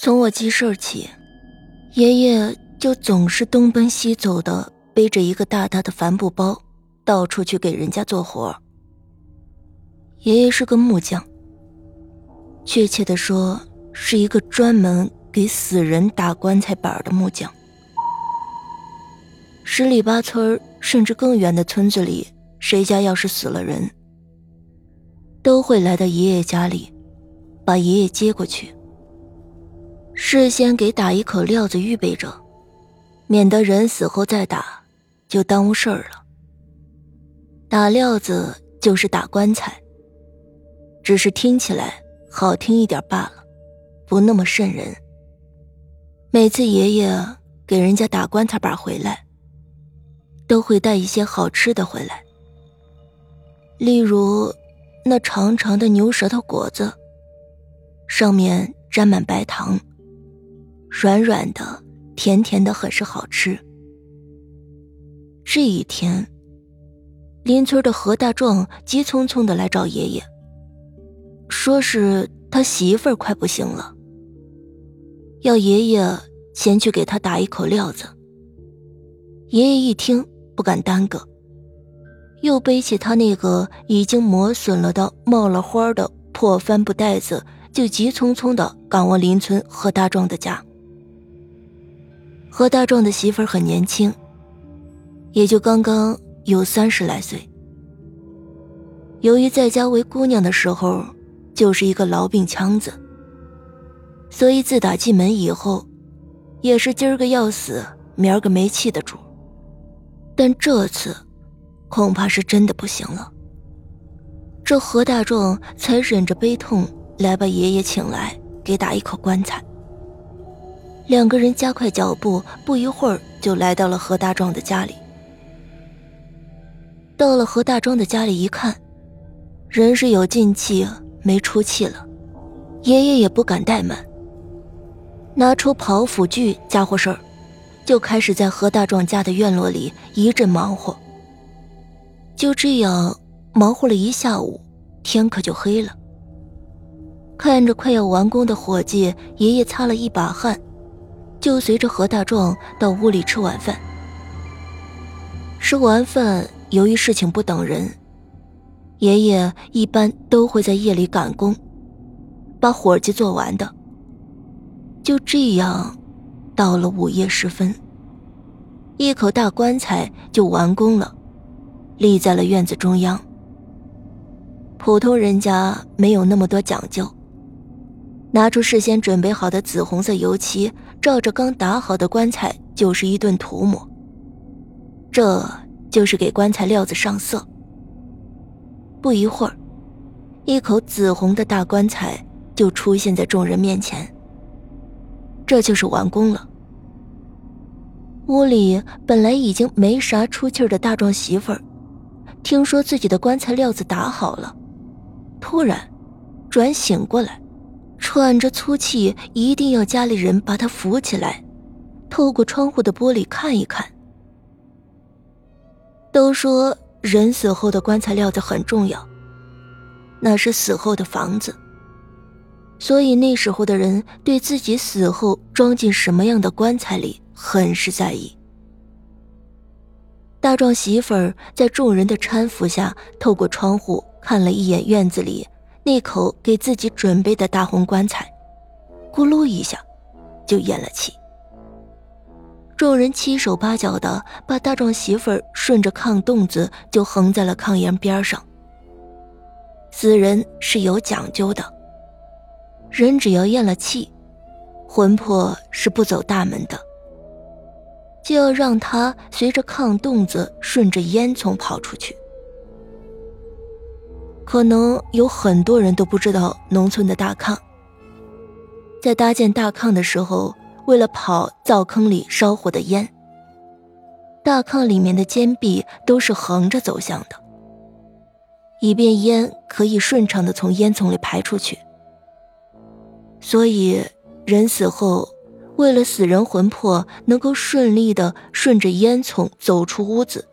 从我记事起，爷爷就总是东奔西走的，背着一个大大的帆布包，到处去给人家做活。爷爷是个木匠，确切的说，是一个专门给死人打棺材板的木匠。十里八村甚至更远的村子里，谁家要是死了人，都会来到爷爷家里，把爷爷接过去。事先给打一口料子预备着，免得人死后再打，就耽误事儿了。打料子就是打棺材，只是听起来好听一点罢了，不那么瘆人。每次爷爷给人家打棺材板回来，都会带一些好吃的回来，例如那长长的牛舌头果子，上面沾满白糖。软软的，甜甜的，很是好吃。这一天，邻村的何大壮急匆匆的来找爷爷，说是他媳妇儿快不行了，要爷爷前去给他打一口料子。爷爷一听，不敢耽搁，又背起他那个已经磨损了的、冒了花的破帆布袋子，就急匆匆的赶往邻村何大壮的家。何大壮的媳妇儿很年轻，也就刚刚有三十来岁。由于在家为姑娘的时候就是一个痨病腔子，所以自打进门以后，也是今儿个要死，明儿个没气的主。但这次，恐怕是真的不行了。这何大壮才忍着悲痛来把爷爷请来，给打一口棺材。两个人加快脚步，不一会儿就来到了何大壮的家里。到了何大壮的家里一看，人是有进气没出气了，爷爷也不敢怠慢，拿出刨斧锯家伙事儿，就开始在何大壮家的院落里一阵忙活。就这样忙活了一下午，天可就黑了。看着快要完工的伙计，爷爷擦了一把汗。就随着何大壮到屋里吃晚饭。吃完饭，由于事情不等人，爷爷一般都会在夜里赶工，把活计做完的。就这样，到了午夜时分，一口大棺材就完工了，立在了院子中央。普通人家没有那么多讲究。拿出事先准备好的紫红色油漆，照着刚打好的棺材就是一顿涂抹。这就是给棺材料子上色。不一会儿，一口紫红的大棺材就出现在众人面前。这就是完工了。屋里本来已经没啥出气的大壮媳妇儿，听说自己的棺材料子打好了，突然转醒过来。喘着粗气，一定要家里人把他扶起来，透过窗户的玻璃看一看。都说人死后的棺材料子很重要，那是死后的房子，所以那时候的人对自己死后装进什么样的棺材里很是在意。大壮媳妇儿在众人的搀扶下，透过窗户看了一眼院子里。那口给自己准备的大红棺材，咕噜一下，就咽了气。众人七手八脚的把大壮媳妇儿顺着炕洞子就横在了炕沿边上。死人是有讲究的，人只要咽了气，魂魄是不走大门的，就要让他随着炕洞子顺着烟囱跑出去。可能有很多人都不知道，农村的大炕，在搭建大炕的时候，为了跑灶坑里烧火的烟，大炕里面的间壁都是横着走向的，以便烟可以顺畅的从烟囱里排出去。所以，人死后，为了死人魂魄能够顺利的顺着烟囱走出屋子，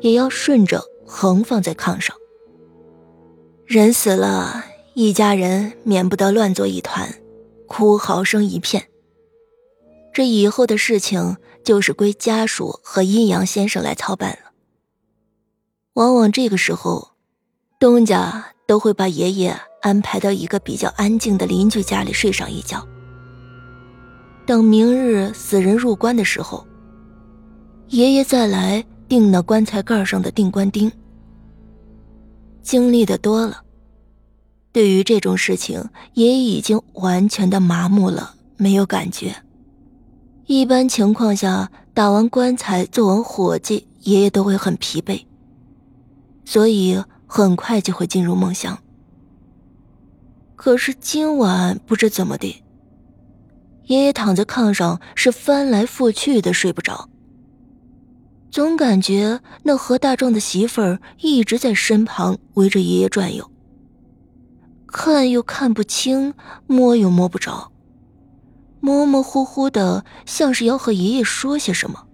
也要顺着横放在炕上。人死了，一家人免不得乱作一团，哭嚎声一片。这以后的事情就是归家属和阴阳先生来操办了。往往这个时候，东家都会把爷爷安排到一个比较安静的邻居家里睡上一觉。等明日死人入棺的时候，爷爷再来钉那棺材盖上的钉棺钉。经历的多了，对于这种事情，爷爷已经完全的麻木了，没有感觉。一般情况下，打完棺材做完伙计，爷爷都会很疲惫。所以很快就会进入梦乡。可是今晚不知怎么的，爷爷躺在炕上是翻来覆去的睡不着，总感觉那何大壮的媳妇儿一直在身旁围着爷爷转悠，看又看不清，摸又摸不着，模模糊糊的，像是要和爷爷说些什么。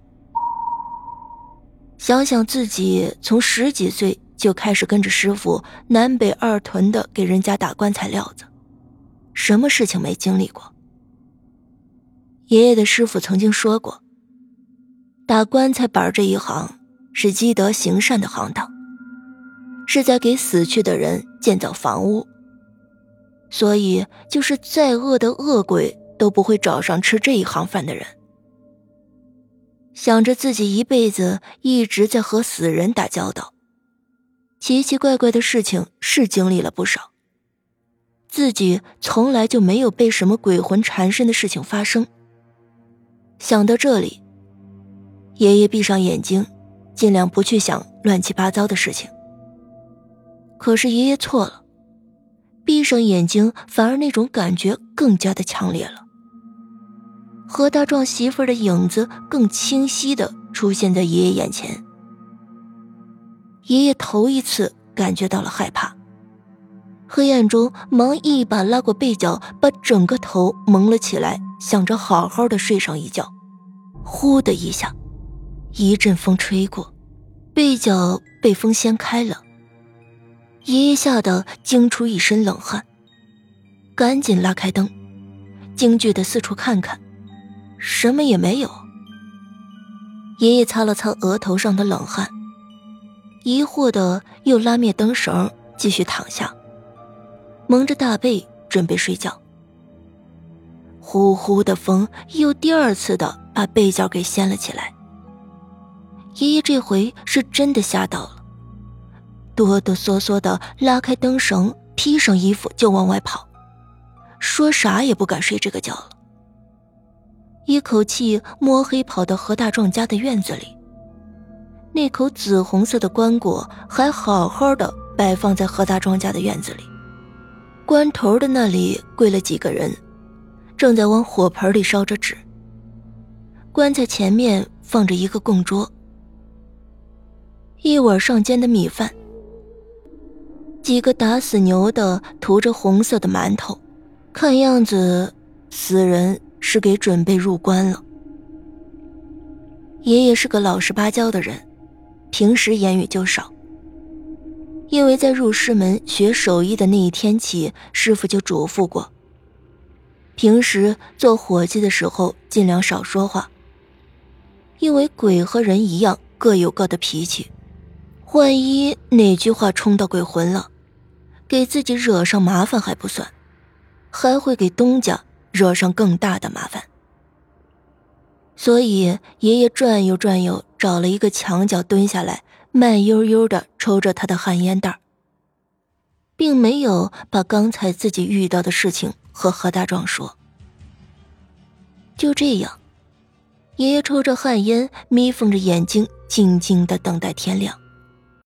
想想自己从十几岁就开始跟着师傅南北二屯的给人家打棺材料子，什么事情没经历过？爷爷的师傅曾经说过，打棺材板这一行是积德行善的行当，是在给死去的人建造房屋，所以就是再恶的恶鬼都不会找上吃这一行饭的人。想着自己一辈子一直在和死人打交道，奇奇怪怪的事情是经历了不少。自己从来就没有被什么鬼魂缠身的事情发生。想到这里，爷爷闭上眼睛，尽量不去想乱七八糟的事情。可是爷爷错了，闭上眼睛，反而那种感觉更加的强烈了。何大壮媳妇的影子更清晰的出现在爷爷眼前。爷爷头一次感觉到了害怕，黑暗中忙一把拉过被角，把整个头蒙了起来，想着好好的睡上一觉。呼的一下，一阵风吹过，被角被风掀开了。爷爷吓得惊出一身冷汗，赶紧拉开灯，惊惧的四处看看。什么也没有。爷爷擦了擦额头上的冷汗，疑惑的又拉灭灯绳，继续躺下，蒙着大被准备睡觉。呼呼的风又第二次的把被角给掀了起来。爷爷这回是真的吓到了，哆哆嗦嗦的拉开灯绳，披上衣服就往外跑，说啥也不敢睡这个觉了。一口气摸黑跑到何大壮家的院子里。那口紫红色的棺椁还好好的摆放在何大壮家的院子里，棺头的那里跪了几个人，正在往火盆里烧着纸。棺材前面放着一个供桌，一碗上煎的米饭，几个打死牛的涂着红色的馒头，看样子死人。是给准备入棺了。爷爷是个老实巴交的人，平时言语就少。因为在入师门学手艺的那一天起，师傅就嘱咐过，平时做伙计的时候尽量少说话。因为鬼和人一样，各有各的脾气，万一哪句话冲到鬼魂了，给自己惹上麻烦还不算，还会给东家。惹上更大的麻烦，所以爷爷转悠转悠，找了一个墙角蹲下来，慢悠悠的抽着他的旱烟袋并没有把刚才自己遇到的事情和何大壮说。就这样，爷爷抽着旱烟，眯缝着眼睛，静静的等待天亮。